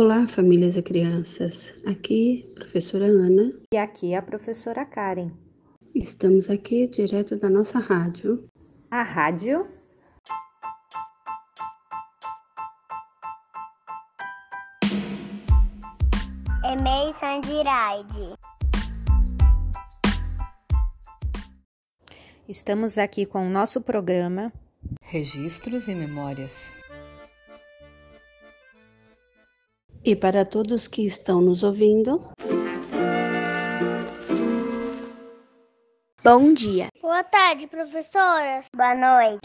Olá, famílias e crianças. Aqui, professora Ana. E aqui a professora Karen. Estamos aqui direto da nossa rádio. A rádio Emei Sandiraide. Estamos aqui com o nosso programa Registros e Memórias. E para todos que estão nos ouvindo, Bom dia. Boa tarde, professoras. Boa noite.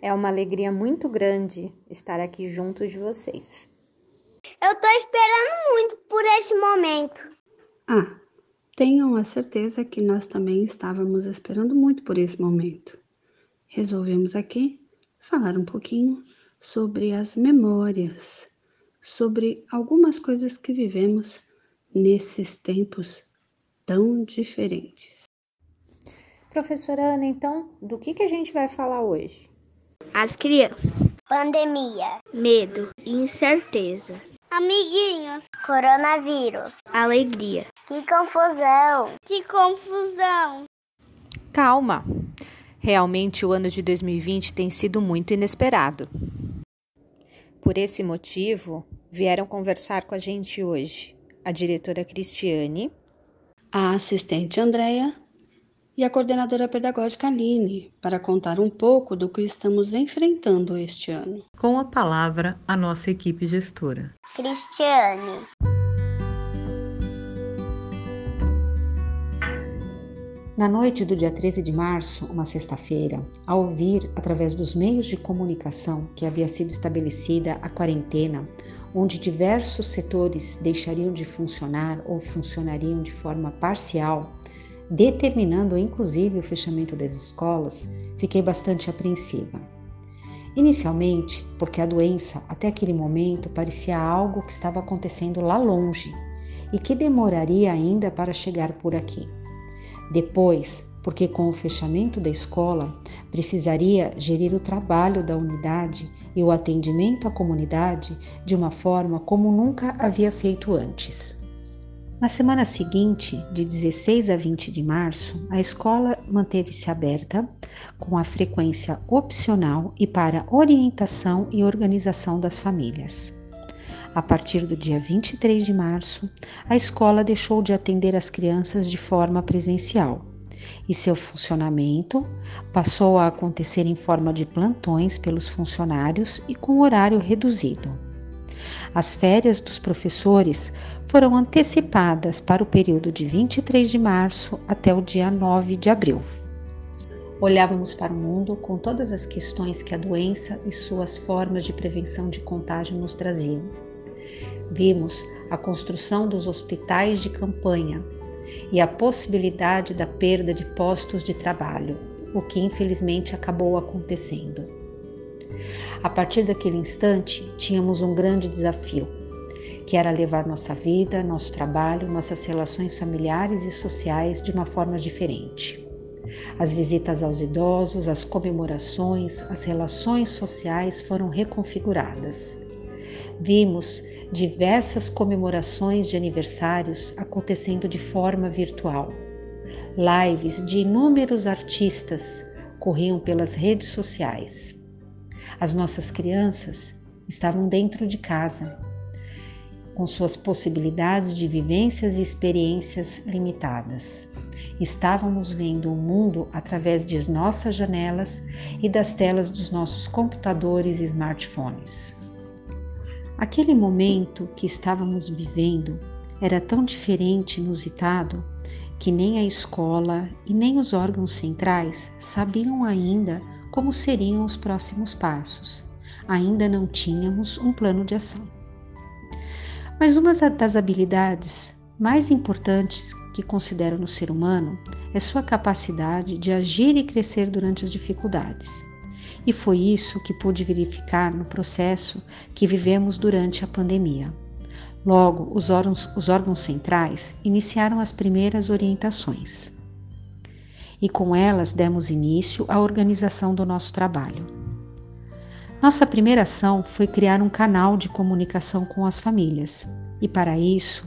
É uma alegria muito grande estar aqui junto de vocês. Eu tô esperando muito por esse momento. ah, tenham a certeza que nós também estávamos esperando muito por esse momento. Resolvemos aqui falar um pouquinho sobre as memórias, sobre algumas coisas que vivemos nesses tempos tão diferentes. Professora Ana, então, do que, que a gente vai falar hoje? As crianças. Pandemia. Medo. Incerteza. Amiguinhos. Coronavírus. Alegria. Que confusão. Que confusão. Calma! Realmente o ano de 2020 tem sido muito inesperado. Por esse motivo, vieram conversar com a gente hoje a diretora Cristiane, A assistente Andréia e a coordenadora pedagógica Aline para contar um pouco do que estamos enfrentando este ano. Com a palavra, a nossa equipe gestora. Cristiane. Na noite do dia 13 de março, uma sexta-feira, ao ouvir, através dos meios de comunicação que havia sido estabelecida a quarentena, onde diversos setores deixariam de funcionar ou funcionariam de forma parcial, determinando inclusive o fechamento das escolas, fiquei bastante apreensiva. Inicialmente, porque a doença até aquele momento parecia algo que estava acontecendo lá longe e que demoraria ainda para chegar por aqui. Depois, porque com o fechamento da escola precisaria gerir o trabalho da unidade e o atendimento à comunidade de uma forma como nunca havia feito antes. Na semana seguinte, de 16 a 20 de março, a escola manteve-se aberta com a frequência opcional e para orientação e organização das famílias. A partir do dia 23 de março, a escola deixou de atender as crianças de forma presencial e seu funcionamento passou a acontecer em forma de plantões pelos funcionários e com horário reduzido. As férias dos professores foram antecipadas para o período de 23 de março até o dia 9 de abril. Olhávamos para o mundo com todas as questões que a doença e suas formas de prevenção de contágio nos traziam. Vimos a construção dos hospitais de campanha e a possibilidade da perda de postos de trabalho, o que infelizmente acabou acontecendo. A partir daquele instante, tínhamos um grande desafio, que era levar nossa vida, nosso trabalho, nossas relações familiares e sociais de uma forma diferente. As visitas aos idosos, as comemorações, as relações sociais foram reconfiguradas. Vimos diversas comemorações de aniversários acontecendo de forma virtual. Lives de inúmeros artistas corriam pelas redes sociais. As nossas crianças estavam dentro de casa, com suas possibilidades de vivências e experiências limitadas. Estávamos vendo o mundo através de nossas janelas e das telas dos nossos computadores e smartphones. Aquele momento que estávamos vivendo era tão diferente e inusitado que nem a escola e nem os órgãos centrais sabiam ainda como seriam os próximos passos. Ainda não tínhamos um plano de ação. Mas uma das habilidades mais importantes que considero no ser humano é sua capacidade de agir e crescer durante as dificuldades. E foi isso que pude verificar no processo que vivemos durante a pandemia. Logo, os órgãos, os órgãos centrais iniciaram as primeiras orientações. E com elas demos início à organização do nosso trabalho. Nossa primeira ação foi criar um canal de comunicação com as famílias, e para isso,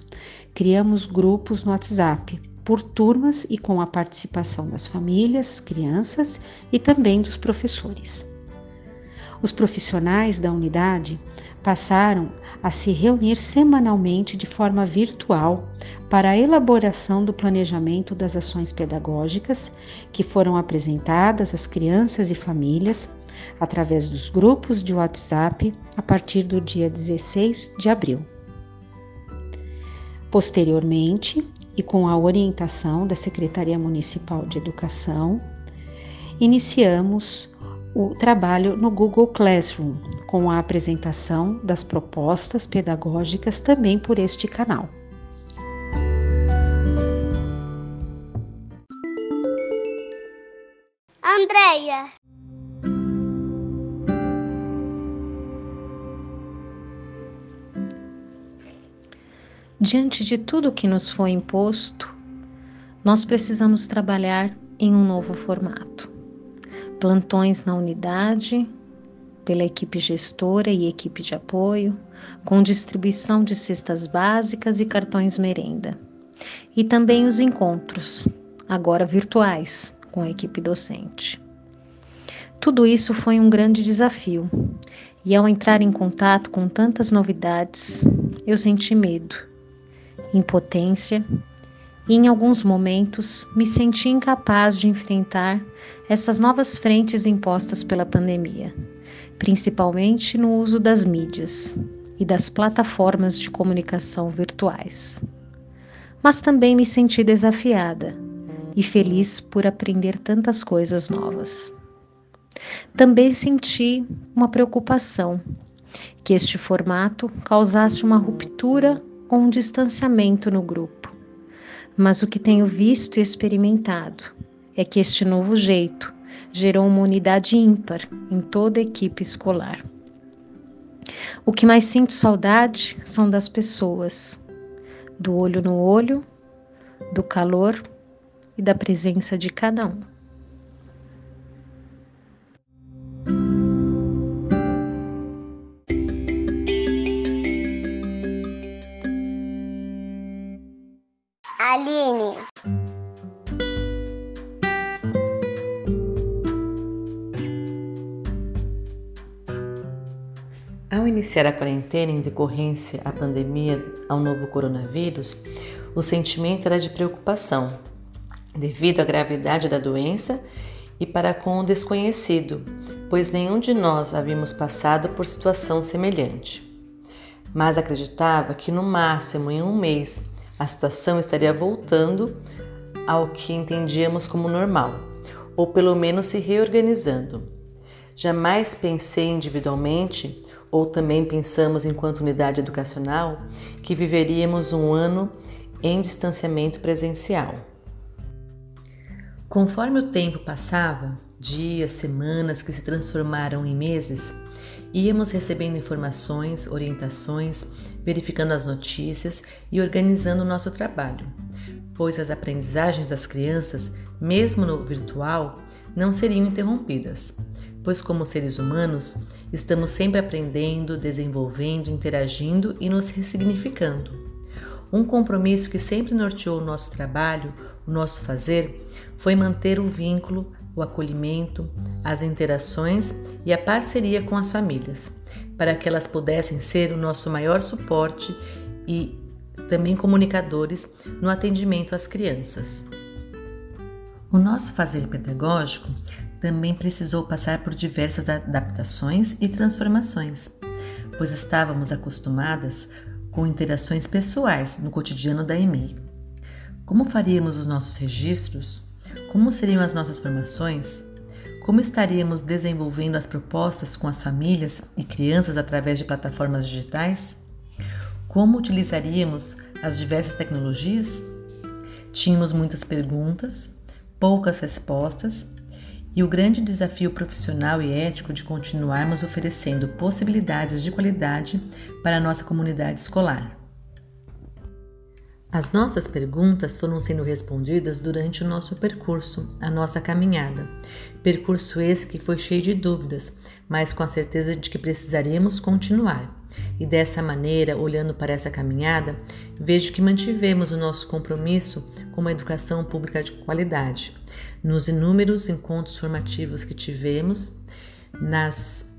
criamos grupos no WhatsApp por turmas e com a participação das famílias, crianças e também dos professores. Os profissionais da unidade passaram a se reunir semanalmente de forma virtual para a elaboração do planejamento das ações pedagógicas que foram apresentadas às crianças e famílias através dos grupos de WhatsApp a partir do dia 16 de abril. Posteriormente, e com a orientação da Secretaria Municipal de Educação, iniciamos o trabalho no Google Classroom, com a apresentação das propostas pedagógicas também por este canal. Diante de tudo que nos foi imposto, nós precisamos trabalhar em um novo formato plantões na unidade, pela equipe gestora e equipe de apoio, com distribuição de cestas básicas e cartões merenda. E também os encontros, agora virtuais, com a equipe docente. Tudo isso foi um grande desafio, e ao entrar em contato com tantas novidades, eu senti medo, impotência e em alguns momentos me senti incapaz de enfrentar essas novas frentes impostas pela pandemia, principalmente no uso das mídias e das plataformas de comunicação virtuais. Mas também me senti desafiada e feliz por aprender tantas coisas novas. Também senti uma preocupação que este formato causasse uma ruptura ou um distanciamento no grupo mas o que tenho visto e experimentado é que este novo jeito gerou uma unidade ímpar em toda a equipe escolar. O que mais sinto saudade são das pessoas, do olho no olho, do calor e da presença de cada um. Iniciar a quarentena em decorrência à pandemia ao novo coronavírus, o sentimento era de preocupação, devido à gravidade da doença e para com o desconhecido, pois nenhum de nós havíamos passado por situação semelhante. Mas acreditava que no máximo em um mês a situação estaria voltando ao que entendíamos como normal, ou pelo menos se reorganizando. Jamais pensei individualmente, ou também pensamos enquanto unidade educacional, que viveríamos um ano em distanciamento presencial. Conforme o tempo passava, dias, semanas que se transformaram em meses, íamos recebendo informações, orientações verificando as notícias e organizando o nosso trabalho, pois as aprendizagens das crianças, mesmo no virtual, não seriam interrompidas, pois, como seres humanos, estamos sempre aprendendo, desenvolvendo, interagindo e nos ressignificando. Um compromisso que sempre norteou o nosso trabalho, o nosso fazer, foi manter o vínculo, o acolhimento, as interações e a parceria com as famílias para que elas pudessem ser o nosso maior suporte e também comunicadores no atendimento às crianças. O nosso fazer pedagógico também precisou passar por diversas adaptações e transformações, pois estávamos acostumadas com interações pessoais no cotidiano da EMEI. Como faríamos os nossos registros? Como seriam as nossas formações? Como estaríamos desenvolvendo as propostas com as famílias e crianças através de plataformas digitais? Como utilizaríamos as diversas tecnologias? Tínhamos muitas perguntas, poucas respostas e o grande desafio profissional e ético de continuarmos oferecendo possibilidades de qualidade para a nossa comunidade escolar. As nossas perguntas foram sendo respondidas durante o nosso percurso, a nossa caminhada. Percurso esse que foi cheio de dúvidas, mas com a certeza de que precisaríamos continuar. E dessa maneira, olhando para essa caminhada, vejo que mantivemos o nosso compromisso com uma educação pública de qualidade. Nos inúmeros encontros formativos que tivemos, nas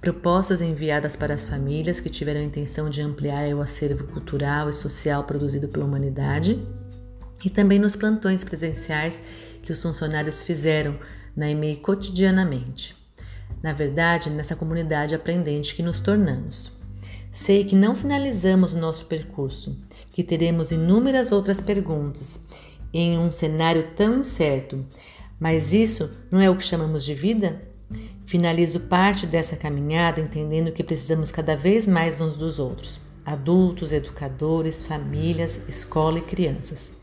propostas enviadas para as famílias que tiveram a intenção de ampliar o acervo cultural e social produzido pela humanidade, e também nos plantões presenciais que os funcionários fizeram na EMEI cotidianamente. Na verdade, nessa comunidade aprendente que nos tornamos. Sei que não finalizamos o nosso percurso, que teremos inúmeras outras perguntas em um cenário tão incerto, mas isso não é o que chamamos de vida? Finalizo parte dessa caminhada entendendo que precisamos cada vez mais uns dos outros. Adultos, educadores, famílias, escola e crianças.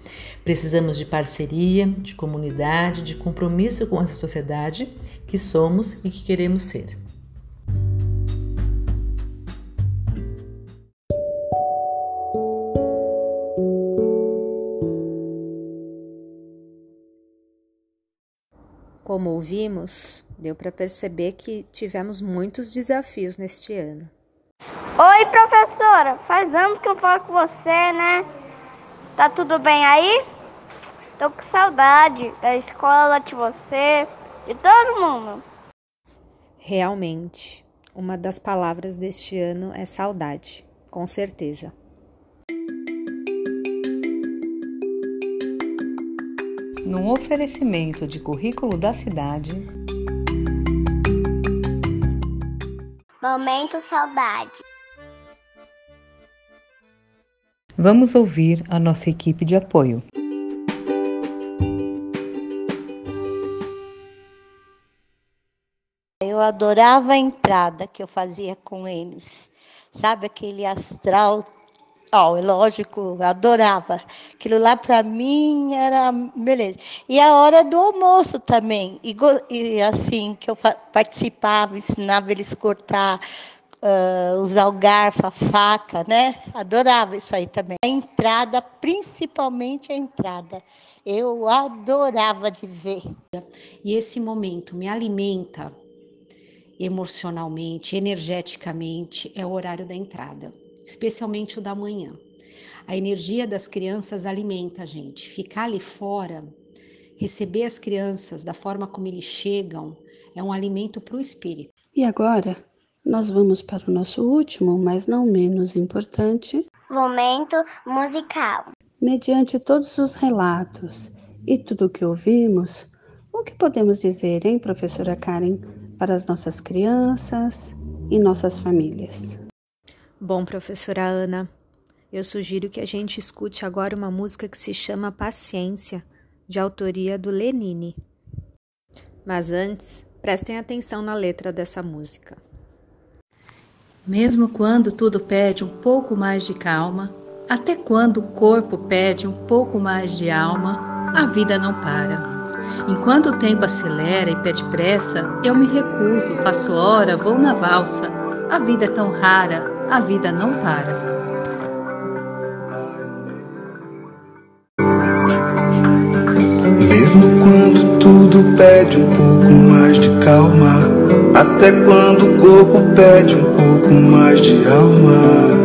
Precisamos de parceria, de comunidade, de compromisso com essa sociedade que somos e que queremos ser. Como ouvimos, deu para perceber que tivemos muitos desafios neste ano. Oi, professora. Faz anos que eu falo com você, né? Tá tudo bem aí? Tô com saudade da escola, de você, de todo mundo. Realmente, uma das palavras deste ano é saudade, com certeza. Num oferecimento de currículo da cidade. Momento Saudade. Vamos ouvir a nossa equipe de apoio. Eu adorava a entrada que eu fazia com eles. Sabe aquele astral Oh, é lógico, adorava. Aquilo lá para mim era beleza. E a hora do almoço também. E, e assim, que eu participava, ensinava eles a cortar, uh, usar o garfo, a faca, né? Adorava isso aí também. A entrada, principalmente a entrada. Eu adorava de ver. E esse momento me alimenta emocionalmente, energeticamente, é o horário da entrada especialmente o da manhã. A energia das crianças alimenta a gente. Ficar ali fora, receber as crianças da forma como eles chegam, é um alimento para o espírito. E agora, nós vamos para o nosso último, mas não menos importante momento musical. Mediante todos os relatos e tudo o que ouvimos, o que podemos dizer, hein, professora Karen, para as nossas crianças e nossas famílias? Bom, professora Ana, eu sugiro que a gente escute agora uma música que se chama Paciência, de autoria do Lenine. Mas antes, prestem atenção na letra dessa música. Mesmo quando tudo pede um pouco mais de calma, até quando o corpo pede um pouco mais de alma, a vida não para. Enquanto o tempo acelera e pede pressa, eu me recuso, faço hora, vou na valsa. A vida é tão rara, a vida não para. Mesmo quando tudo pede um pouco mais de calma, até quando o corpo pede um pouco mais de alma,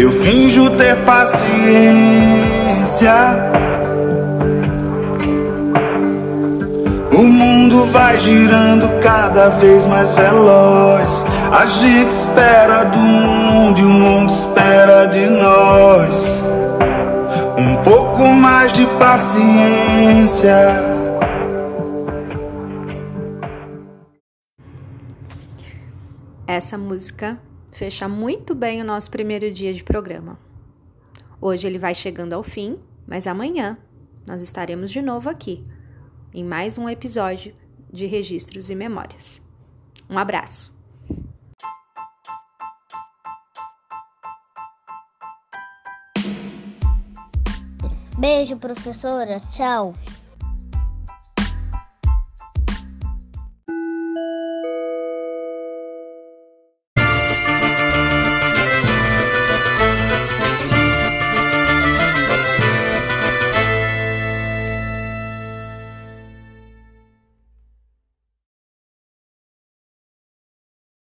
Eu finjo ter paciência. O mundo vai girando cada vez mais veloz. A gente espera do mundo e o mundo espera de nós. Um pouco mais de paciência. essa música fecha muito bem o nosso primeiro dia de programa. Hoje ele vai chegando ao fim, mas amanhã nós estaremos de novo aqui em mais um episódio de Registros e Memórias. Um abraço! Beijo, professora. Tchau.